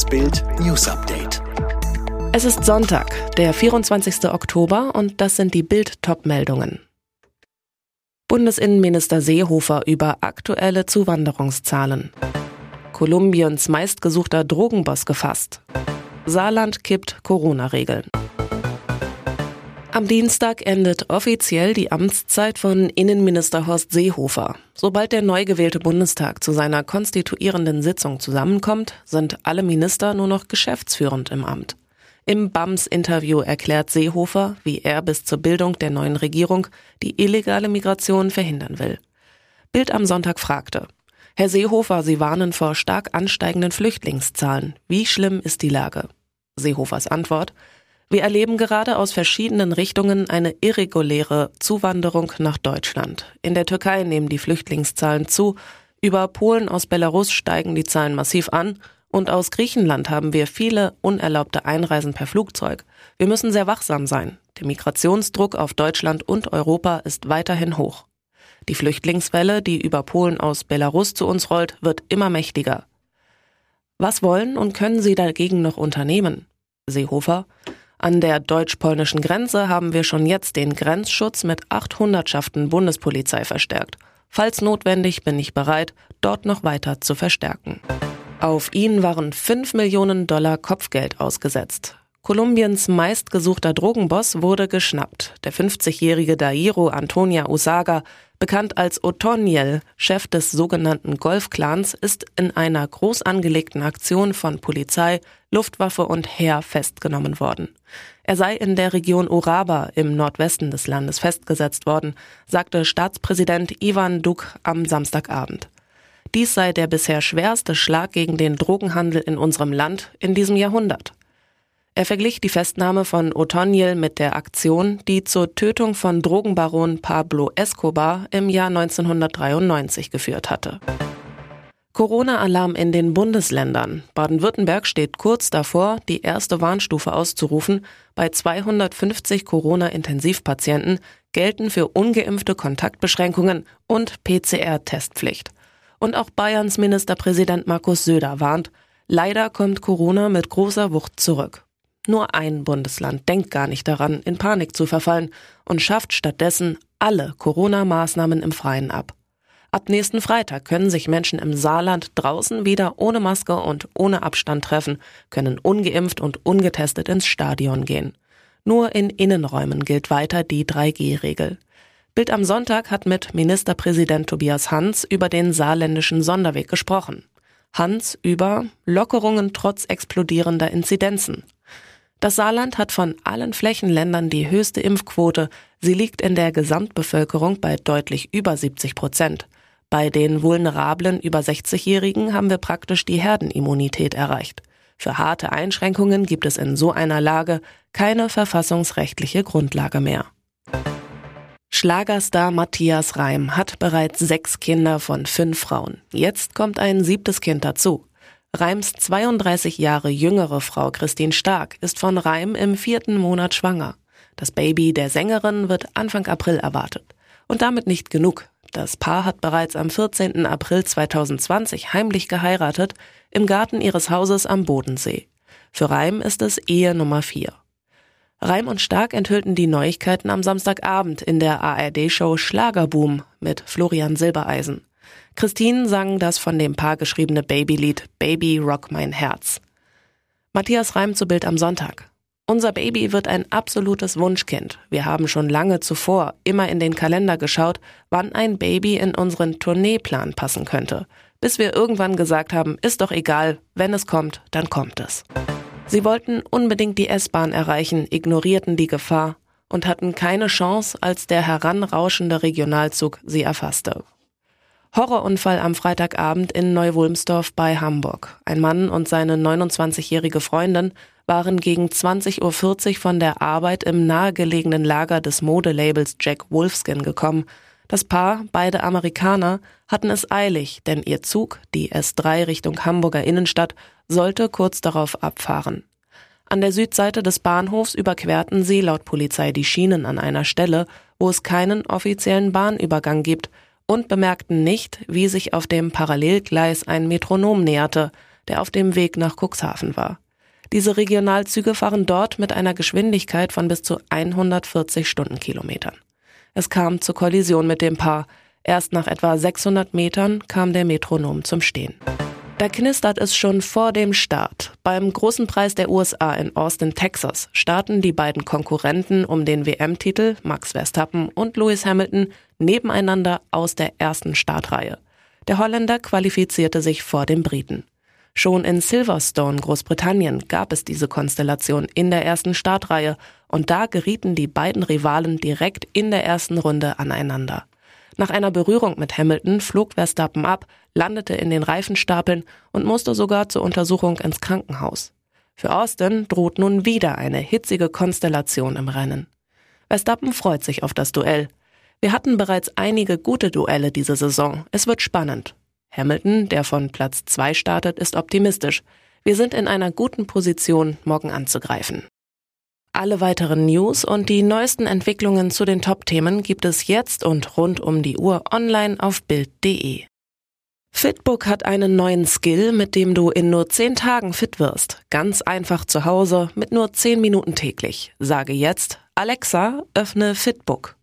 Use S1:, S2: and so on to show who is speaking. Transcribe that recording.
S1: Das Bild News Update.
S2: Es ist Sonntag, der 24. Oktober und das sind die Bild Top-Meldungen. Bundesinnenminister Seehofer über aktuelle Zuwanderungszahlen. Kolumbiens meistgesuchter Drogenboss gefasst. Saarland kippt Corona-Regeln. Am Dienstag endet offiziell die Amtszeit von Innenminister Horst Seehofer. Sobald der neu gewählte Bundestag zu seiner konstituierenden Sitzung zusammenkommt, sind alle Minister nur noch geschäftsführend im Amt. Im BAMS-Interview erklärt Seehofer, wie er bis zur Bildung der neuen Regierung die illegale Migration verhindern will. Bild am Sonntag fragte, Herr Seehofer, Sie warnen vor stark ansteigenden Flüchtlingszahlen. Wie schlimm ist die Lage? Seehofers Antwort, wir erleben gerade aus verschiedenen Richtungen eine irreguläre Zuwanderung nach Deutschland. In der Türkei nehmen die Flüchtlingszahlen zu, über Polen aus Belarus steigen die Zahlen massiv an und aus Griechenland haben wir viele unerlaubte Einreisen per Flugzeug. Wir müssen sehr wachsam sein. Der Migrationsdruck auf Deutschland und Europa ist weiterhin hoch. Die Flüchtlingswelle, die über Polen aus Belarus zu uns rollt, wird immer mächtiger. Was wollen und können Sie dagegen noch unternehmen? Seehofer, an der deutsch-polnischen Grenze haben wir schon jetzt den Grenzschutz mit acht Hundertschaften Bundespolizei verstärkt. Falls notwendig bin ich bereit, dort noch weiter zu verstärken. Auf ihn waren 5 Millionen Dollar Kopfgeld ausgesetzt. Kolumbiens meistgesuchter Drogenboss wurde geschnappt. Der 50-jährige Dairo Antonia Usaga, bekannt als Otoniel, Chef des sogenannten Golf-Clans, ist in einer groß angelegten Aktion von Polizei, Luftwaffe und Heer festgenommen worden. Er sei in der Region Uraba im Nordwesten des Landes festgesetzt worden, sagte Staatspräsident Ivan Duk am Samstagabend. Dies sei der bisher schwerste Schlag gegen den Drogenhandel in unserem Land in diesem Jahrhundert. Er verglich die Festnahme von Otoniel mit der Aktion, die zur Tötung von Drogenbaron Pablo Escobar im Jahr 1993 geführt hatte. Corona-Alarm in den Bundesländern. Baden-Württemberg steht kurz davor, die erste Warnstufe auszurufen. Bei 250 Corona-Intensivpatienten gelten für ungeimpfte Kontaktbeschränkungen und PCR-Testpflicht. Und auch Bayerns Ministerpräsident Markus Söder warnt, leider kommt Corona mit großer Wucht zurück. Nur ein Bundesland denkt gar nicht daran, in Panik zu verfallen und schafft stattdessen alle Corona-Maßnahmen im Freien ab. Ab nächsten Freitag können sich Menschen im Saarland draußen wieder ohne Maske und ohne Abstand treffen, können ungeimpft und ungetestet ins Stadion gehen. Nur in Innenräumen gilt weiter die 3G-Regel. Bild am Sonntag hat mit Ministerpräsident Tobias Hans über den saarländischen Sonderweg gesprochen. Hans über Lockerungen trotz explodierender Inzidenzen. Das Saarland hat von allen Flächenländern die höchste Impfquote. Sie liegt in der Gesamtbevölkerung bei deutlich über 70 Prozent. Bei den vulnerablen über 60-Jährigen haben wir praktisch die Herdenimmunität erreicht. Für harte Einschränkungen gibt es in so einer Lage keine verfassungsrechtliche Grundlage mehr. Schlagerstar Matthias Reim hat bereits sechs Kinder von fünf Frauen. Jetzt kommt ein siebtes Kind dazu. Reims 32 Jahre jüngere Frau Christine Stark ist von Reim im vierten Monat schwanger. Das Baby der Sängerin wird Anfang April erwartet. Und damit nicht genug. Das Paar hat bereits am 14. April 2020 heimlich geheiratet im Garten ihres Hauses am Bodensee. Für Reim ist es Ehe Nummer 4. Reim und Stark enthüllten die Neuigkeiten am Samstagabend in der ARD-Show Schlagerboom mit Florian Silbereisen. Christine sang das von dem Paar geschriebene Babylied Baby Rock Mein Herz. Matthias Reim zu Bild am Sonntag. Unser Baby wird ein absolutes Wunschkind. Wir haben schon lange zuvor immer in den Kalender geschaut, wann ein Baby in unseren Tourneeplan passen könnte. Bis wir irgendwann gesagt haben, ist doch egal, wenn es kommt, dann kommt es. Sie wollten unbedingt die S-Bahn erreichen, ignorierten die Gefahr und hatten keine Chance, als der heranrauschende Regionalzug sie erfasste. Horrorunfall am Freitagabend in Neuwulmsdorf bei Hamburg. Ein Mann und seine 29-jährige Freundin waren gegen 20.40 Uhr von der Arbeit im nahegelegenen Lager des Modelabels Jack Wolfskin gekommen. Das Paar, beide Amerikaner, hatten es eilig, denn ihr Zug, die S3 Richtung Hamburger Innenstadt, sollte kurz darauf abfahren. An der Südseite des Bahnhofs überquerten sie laut Polizei die Schienen an einer Stelle, wo es keinen offiziellen Bahnübergang gibt, und bemerkten nicht, wie sich auf dem Parallelgleis ein Metronom näherte. der auf dem Weg nach Cuxhaven war. Diese Regionalzüge fahren dort mit einer Geschwindigkeit von bis zu 140 Stundenkilometern. Es kam zur Kollision mit dem Paar. Erst nach etwa 600 Metern kam der Metronom zum Stehen. Da knistert es schon vor dem Start. Beim großen Preis der USA in Austin, Texas, starten die beiden Konkurrenten um den WM-Titel, Max Verstappen und Lewis Hamilton, nebeneinander aus der ersten Startreihe. Der Holländer qualifizierte sich vor dem Briten. Schon in Silverstone, Großbritannien, gab es diese Konstellation in der ersten Startreihe und da gerieten die beiden Rivalen direkt in der ersten Runde aneinander. Nach einer Berührung mit Hamilton flog Verstappen ab, landete in den Reifenstapeln und musste sogar zur Untersuchung ins Krankenhaus. Für Austin droht nun wieder eine hitzige Konstellation im Rennen. Verstappen freut sich auf das Duell. Wir hatten bereits einige gute Duelle diese Saison. Es wird spannend. Hamilton, der von Platz zwei startet, ist optimistisch. Wir sind in einer guten Position, morgen anzugreifen. Alle weiteren News und die neuesten Entwicklungen zu den Top-Themen gibt es jetzt und rund um die Uhr online auf Bild.de. Fitbook hat einen neuen Skill, mit dem du in nur 10 Tagen fit wirst. Ganz einfach zu Hause mit nur 10 Minuten täglich. Sage jetzt, Alexa, öffne Fitbook.